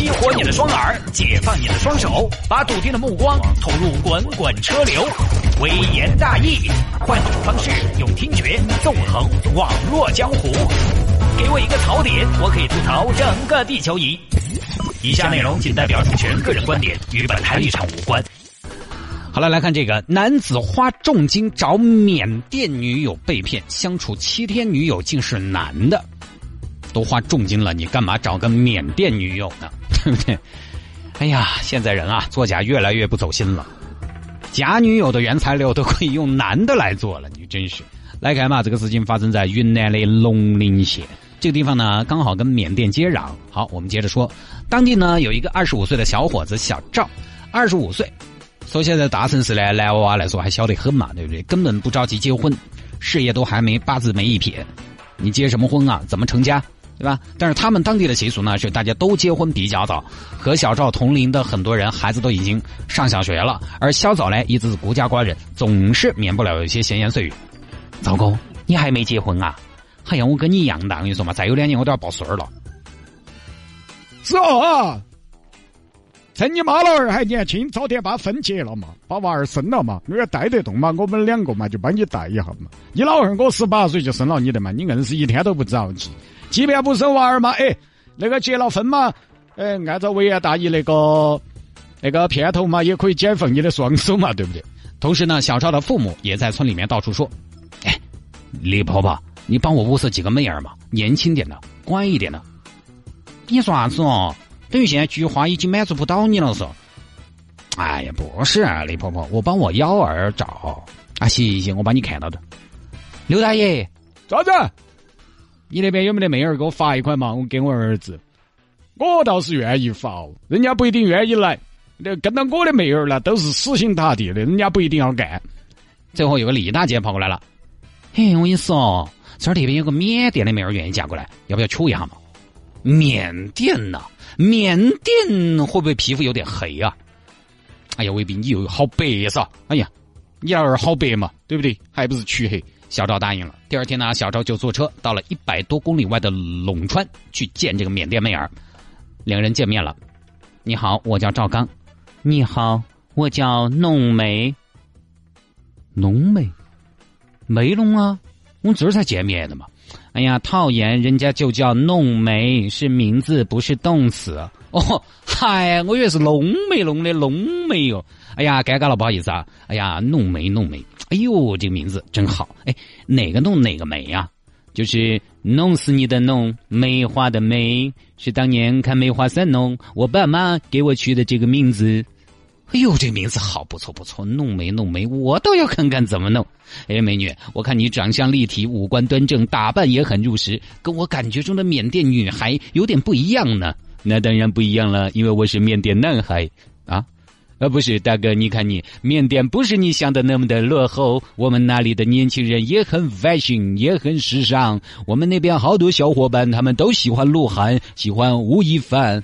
激活你的双耳，解放你的双手，把笃定的目光投入滚滚车流。微言大义，换种方式，用听觉纵横网络江湖。给我一个槽点，我可以吐槽整个地球仪。以下内容仅代表主持人个人观点，与本台立场无关。好了，来看这个男子花重金找缅甸女友被骗，相处七天，女友竟是男的。都花重金了，你干嘛找个缅甸女友呢？对不对？哎呀，现在人啊，作假越来越不走心了。假女友的原材料都可以用男的来做了，你真是。来看嘛，这个事情发生在云南的龙陵县这个地方呢，刚好跟缅甸接壤。好，我们接着说，当地呢有一个二十五岁的小伙子小赵，二十五岁。说现在大城市呢，男娃娃来说还小得很嘛，对不对？根本不着急结婚，事业都还没八字没一撇，你结什么婚啊？怎么成家？对吧？但是他们当地的习俗呢，是大家都结婚比较早。和小赵同龄的很多人，孩子都已经上小学了，而小赵呢，一直是孤家寡人，总是免不了有一些闲言碎语。赵哥，你还没结婚啊？哎呀，我跟你一样大，我跟你说嘛，再有两年我都要抱孙儿了。是啊。趁你妈老儿还年轻，早点把婚结了嘛，把娃儿生了嘛，那个带得动嘛，我们两个嘛就帮你带一下嘛。你老汉我十八岁就生了你的嘛，你硬是一天都不着急。即便不生娃儿嘛，哎，那个结了婚嘛，哎，按照维言大义那个那个片头嘛，也可以解放你的双手嘛，对不对？同时呢，小赵的父母也在村里面到处说：“哎，李婆婆，你帮我物色几个妹儿嘛，年轻点的，乖一点的。”你说啥子哦？等于现在菊花已经满足不到你了，是？哎呀，不是啊，李婆婆，我帮我幺儿找啊，行行，我帮你看到的。刘大爷，咋子？你那边有没得妹儿给我发一款嘛？我给我儿子。我倒是愿意发，人家不一定愿意来。那跟到我的妹儿呢，都是死心塌地的，人家不一定要干。最后有个李大姐跑过来了，嘿，我跟你说，这儿那边有个缅甸的妹儿愿意嫁过来，要不要处一下嘛？缅甸呐，缅甸会不会皮肤有点黑啊？哎呀，未必，你又好白噻！哎呀，你儿好白嘛，对不对？还不是黢黑？小赵答应了。第二天呢，小赵就坐车到了一百多公里外的陇川去见这个缅甸妹儿。两人见面了。你好，我叫赵刚。你好，我叫浓眉。浓眉？梅龙啊，我们这儿才见面的嘛。哎呀，讨厌！人家就叫浓眉，是名字，不是动词。哦，嗨，我以为是浓眉弄的浓眉哟。哎呀，尴尬了，不好意思啊。哎呀，浓眉浓眉，哎呦，这个名字真好。哎，哪个弄哪个眉呀？就是弄死你的弄，梅花的梅，是当年看梅花三弄，我爸妈给我取的这个名字。哎呦，这名字好，不错不错，弄眉弄眉，我倒要看看怎么弄。哎，美女，我看你长相立体，五官端正，打扮也很入时，跟我感觉中的缅甸女孩有点不一样呢。那当然不一样了，因为我是缅甸男孩啊。呃，不是，大哥，你看你，缅甸不是你想的那么的落后，我们那里的年轻人也很 fashion，也很时尚。我们那边好多小伙伴，他们都喜欢鹿晗，喜欢吴亦凡。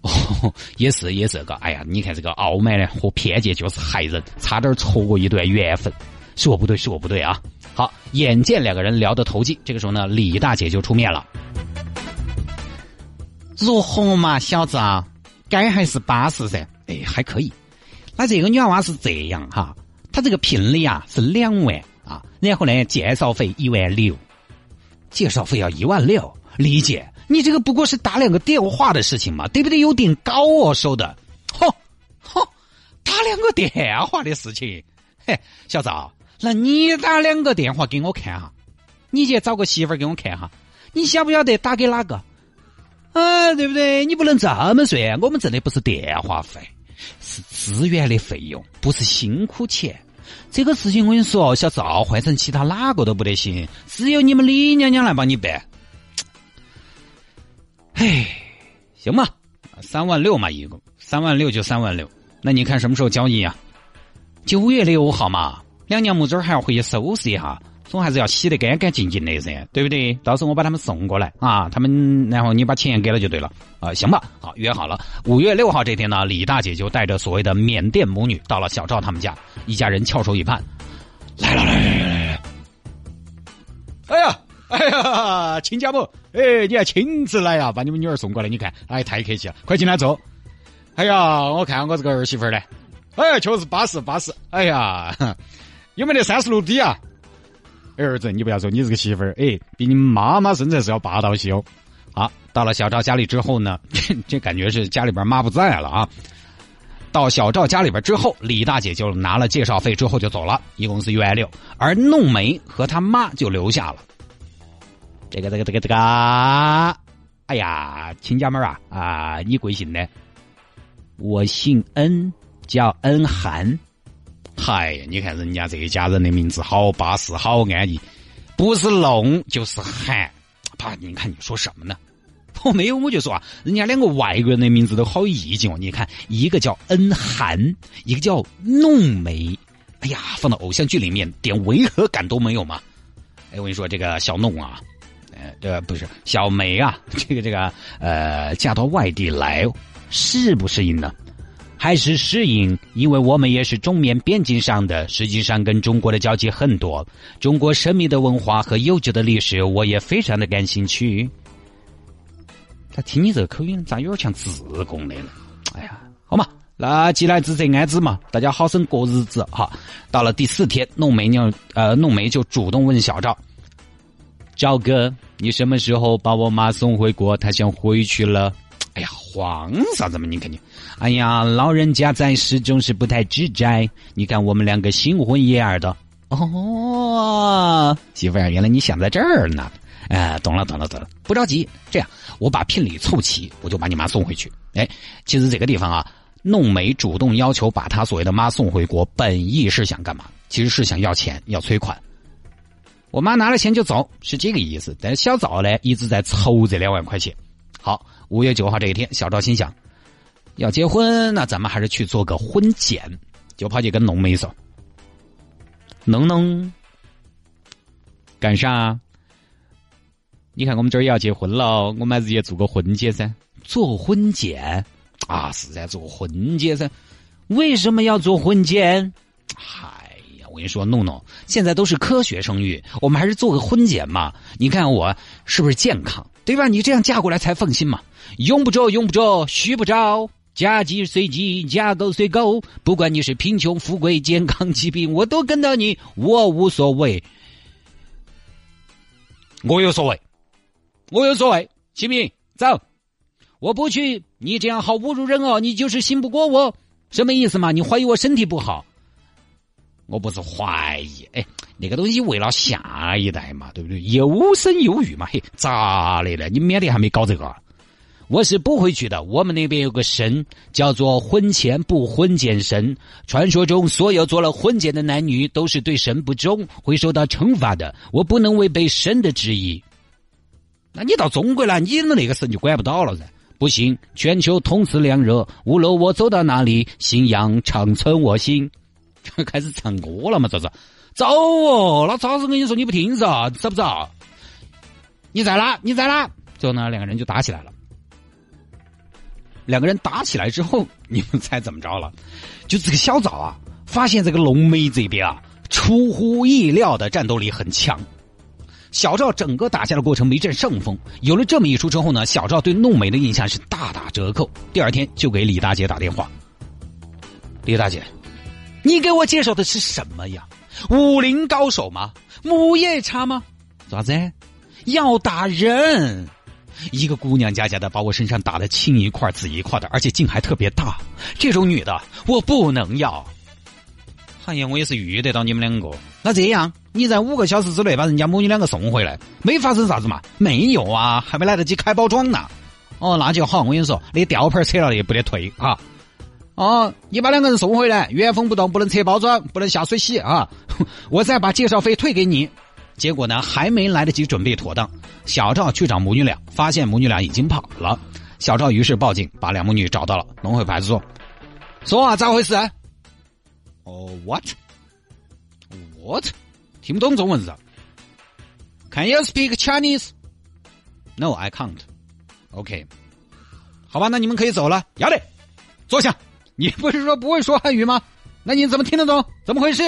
哦，也是也是个，哎呀，你看这个傲慢呢和偏见就是害人，差点错过一段缘分，是我不对，是我不对啊！好，眼见两个人聊得投机，这个时候呢，李大姐就出面了。如何嘛，小子啊？该还是巴适噻？哎，还可以。那这个女娃娃是这样哈，她这个聘礼啊是两万啊，然后呢介绍费一万六，介绍费要一万六，理解。你这个不过是打两个电话的事情嘛，对不对？有点高哦，收的。嚯嚯，打两个电话的事情，嘿，小赵，那你打两个电话给我看哈，你去找个媳妇儿给我看哈，你晓不晓得打给哪个？啊，对不对？你不能这么算，我们挣的不是电话费，是资源的费用，不是辛苦钱。这个事情我跟你说，小赵换成其他哪个都不得行，只有你们李娘娘来帮你办。哎，行吧，三万六嘛，一共三万六就三万六。那你看什么时候交易啊？九月六号嘛，两娘母子还要回去收拾一下，总还是要洗得干干净净的噻，对不对？到时候我把他们送过来啊，他们然后你把钱给了就对了啊，行吧？好，约好了，五月六号这天呢，李大姐就带着所谓的缅甸母女到了小赵他们家，一家人翘首以盼，来了来来来来，哎呀！哎呀，亲家母，哎，你还亲自来呀，把你们女儿送过来，你看，哎，太客气了，快进来坐。哎呀，我看我这个儿媳妇儿呢，哎呀，确实巴适巴适。哎呀，有没得三十六 D 啊？儿子，你不要说，你这个媳妇儿，哎，比你妈妈身材是要霸道些哦。好，到了小赵家里之后呢，这感觉是家里边妈不在了啊。到小赵家里边之后，李大姐就拿了介绍费之后就走了，一共是一万六，而弄梅和他妈就留下了。这个这个这个这个，哎呀，亲家们啊啊，你贵姓呢？我姓恩，叫恩涵。嗨呀，你看人家这一家人的名字好巴适，好安逸，不是弄就是喊。爸，你看你说什么呢？我没有，我就说啊，人家两个外国人的名字都好意境哦。你看，一个叫恩涵，一个叫弄梅。哎呀，放到偶像剧里面，点违和感都没有嘛。哎，我跟你说，这个小弄啊，呃，这不是小梅啊，这个这个呃，嫁到外地来，适不适应呢？还是适应，因为我们也是中缅边境上的，实际上跟中国的交集很多。中国神秘的文化和悠久的历史，我也非常的感兴趣。他听你这个口音，咋有点像自贡的呢？哎呀，好嘛，那既来之则安之嘛，大家好生过日子哈。到了第四天，弄梅娘呃，弄梅就主动问小赵：“赵哥，你什么时候把我妈送回国？她想回去了。”哎呀，慌啥子嘛？你肯定，哎呀，老人家在世总是不太自在。你看我们两个新婚燕尔的哦，媳妇儿，原来你想在这儿呢。哎，懂了，懂了，懂了，不着急。这样，我把聘礼凑齐，我就把你妈送回去。哎，其实这个地方啊，弄梅主动要求把他所谓的妈送回国，本意是想干嘛？其实是想要钱，要催款。我妈拿了钱就走，是这个意思。但是小赵呢，一直在凑这两万块钱。好，五月九号这一天，小赵心想，要结婚，那咱们还是去做个婚检，就跑去跟弄梅说：“弄弄，干啥？”你看，我们这儿也要结婚了，我们还是也做个婚检噻。做婚检啊，是在做婚检噻。为什么要做婚检？哎呀，我跟你说，弄弄，现在都是科学生育，我们还是做个婚检嘛。你看我是不是健康，对吧？你这样嫁过来才放心嘛。用不着，用不着，需不着。嫁鸡随鸡，嫁狗随狗。不管你是贫穷富贵、健康疾病，我都跟到你，我无所谓。我有所谓。我有所谓，行不行？走，我不去。你这样好侮辱人哦！你就是信不过我，什么意思嘛？你怀疑我身体不好？我不是怀疑，哎，那个东西为了下一代嘛，对不对？优生优育嘛，嘿，咋的了？你免得还没搞这个？我是不会去的。我们那边有个神，叫做婚前不婚检神。传说中，所有做了婚检的男女都是对神不忠，会受到惩罚的。我不能违背神的旨意。那你到中国来，你的那个神就管不到了噻。不行，全球同时凉热，无论我走到哪里，信仰长存我心。开始唱歌了嘛？这是走哦！那早子跟你说你不听噻，知不知道？你在哪？你在哪？最后呢，两个人就打起来了。两个人打起来之后，你们猜怎么着了？就这个小赵啊，发现这个龙梅这边啊，出乎意料的战斗力很强。小赵整个打架的过程没占上风，有了这么一出之后呢，小赵对弄梅的印象是大打折扣。第二天就给李大姐打电话：“李大姐，你给我介绍的是什么呀？武林高手吗？木叶叉吗？咋子？要打人？一个姑娘家家的把我身上打的青一块紫一块的，而且劲还特别大。这种女的我不能要。哎呀，我也是遇得到你们两个。那这样。”你在五个小时之内把人家母女两个送回来，没发生啥子嘛？没有啊，还没来得及开包装呢。哦，那就好。我跟你说，那吊牌扯了也不得退啊。哦，你把两个人送回来，原封不动，不能拆包装，不能下水洗啊。我再把介绍费退给你。结果呢，还没来得及准备妥当，小赵去找母女俩，发现母女俩已经跑了。小赵于是报警，把两母女找到了，弄回派出所。说啊，咋回事？哦，what？what？听不懂中文是？Can you speak Chinese? No, I can't. OK，好吧，那你们可以走了。要得，坐下。你不是说不会说汉语吗？那你怎么听得懂？怎么回事？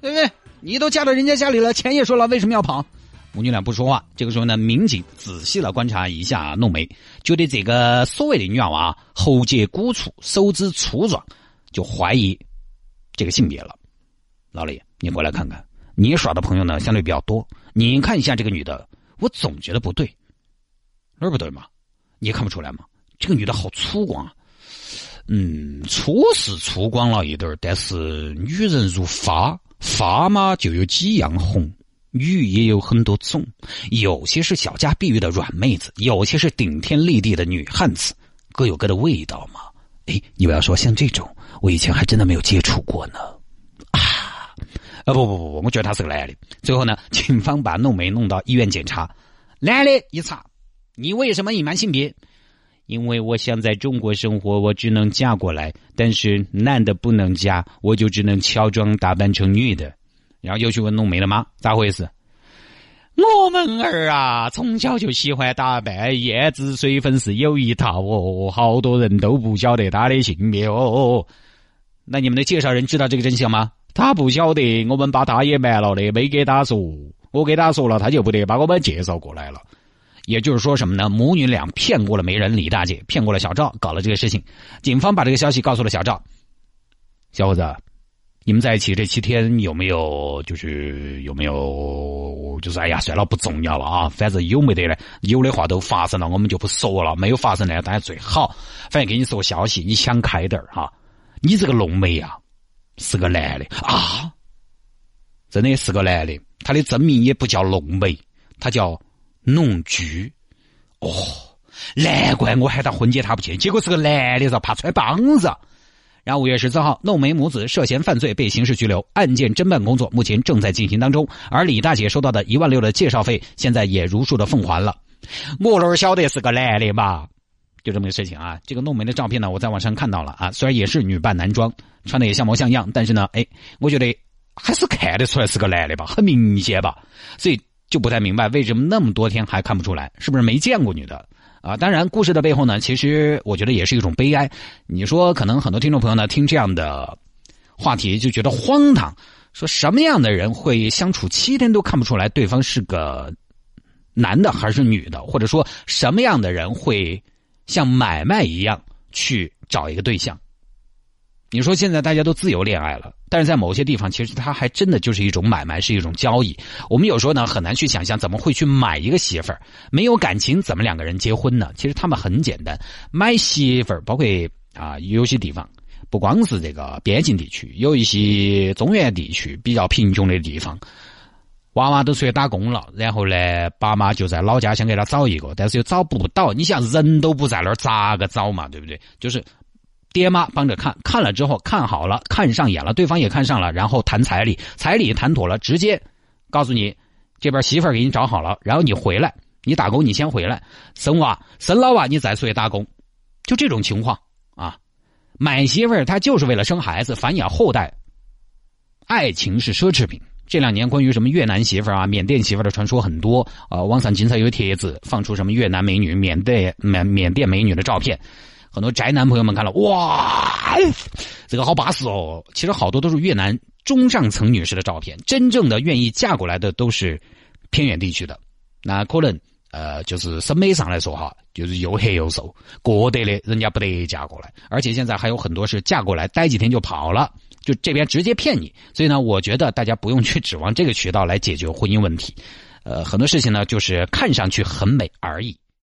对不对？你都嫁到人家家里了，钱也说了，为什么要跑？母女俩不说话。这个时候呢，民警仔细的观察一下弄梅，觉得这个所谓的女娃娃喉结骨粗，手指粗壮，就怀疑这个性别了。老李，你过来看看，你耍的朋友呢相对比较多，你看一下这个女的，我总觉得不对，哪儿不对嘛？你看不出来吗？这个女的好粗犷啊！嗯，粗是粗犷了一点儿但是女人如花，花嘛就有几样红。女也有很多种，有些是小家碧玉的软妹子，有些是顶天立地的女汉子，各有各的味道嘛。哎，你不要说像这种，我以前还真的没有接触过呢。啊，啊不不不不，我觉得他是个男的。最后呢，警方把弄梅弄到医院检查，男的一查，你为什么隐瞒性别？因为我想在中国生活，我只能嫁过来，但是男的不能嫁，我就只能乔装打扮成女的。然后又去问弄梅了吗？咋回事？我们儿啊，从小就喜欢打扮，胭脂水粉是有一套哦，好多人都不晓得他的性别哦。那你们的介绍人知道这个真相吗？他不晓得，我们把他也瞒了的，没给他说。我给他说了，他就不得把我们介绍过来了。也就是说什么呢？母女俩骗过了媒人李大姐，骗过了小赵，搞了这个事情。警方把这个消息告诉了小赵，小伙子。你们在一起这七天有没有就是有没有就是哎呀算了不重要了啊，反正有没得呢？有的话都发生了，我们就不说了。没有发生呢，当然最好。反正给你说个消息，你想开点哈。你这个弄梅呀，是个男的啊，真的是个男的。他的真名也不叫龙梅，他叫弄菊。哦，难怪我喊他婚结他不去，结果是个男的，怕穿帮子。然后五月十四号，弄梅母子涉嫌犯罪被刑事拘留，案件侦办工作目前正在进行当中。而李大姐收到的一万六的介绍费，现在也如数的奉还了。我哪晓得是个男的嘛？就这么个事情啊。这个弄梅的照片呢，我在网上看到了啊，虽然也是女扮男装，穿的也像模像样，但是呢，哎，我觉得还是看得出来是个男的吧，很明显吧。所以就不太明白为什么那么多天还看不出来，是不是没见过女的？啊，当然，故事的背后呢，其实我觉得也是一种悲哀。你说，可能很多听众朋友呢听这样的话题就觉得荒唐，说什么样的人会相处七天都看不出来对方是个男的还是女的，或者说什么样的人会像买卖一样去找一个对象？你说现在大家都自由恋爱了，但是在某些地方，其实它还真的就是一种买卖，是一种交易。我们有时候呢很难去想象，怎么会去买一个媳妇儿？没有感情，怎么两个人结婚呢？其实他们很简单，买媳妇儿，包括啊有些地方，不光是这个边境地区，有一些中原地区比较贫穷的地方，娃娃都出去打工了，然后呢，爸妈就在老家想给他找一个，但是又找不到。你想人都不在那儿，咋个找嘛？对不对？就是。爹妈帮着看看了之后看好了看上眼了对方也看上了然后谈彩礼彩礼谈妥了直接告诉你这边媳妇儿给你找好了然后你回来你打工你先回来生娃生老娃你再出去打工就这种情况啊买媳妇儿他就是为了生孩子繁衍后代爱情是奢侈品这两年关于什么越南媳妇儿啊缅甸媳妇儿的传说很多啊网上经常有帖子放出什么越南美女缅甸缅缅甸美女的照片。很多宅男朋友们看了，哇，这个好巴适哦！其实好多都是越南中上层女士的照片，真正的愿意嫁过来的都是偏远地区的。那可能呃，就是审美上来说哈，就是又黑又瘦，过得的人家不得嫁过来。而且现在还有很多是嫁过来待几天就跑了，就这边直接骗你。所以呢，我觉得大家不用去指望这个渠道来解决婚姻问题。呃，很多事情呢，就是看上去很美而已。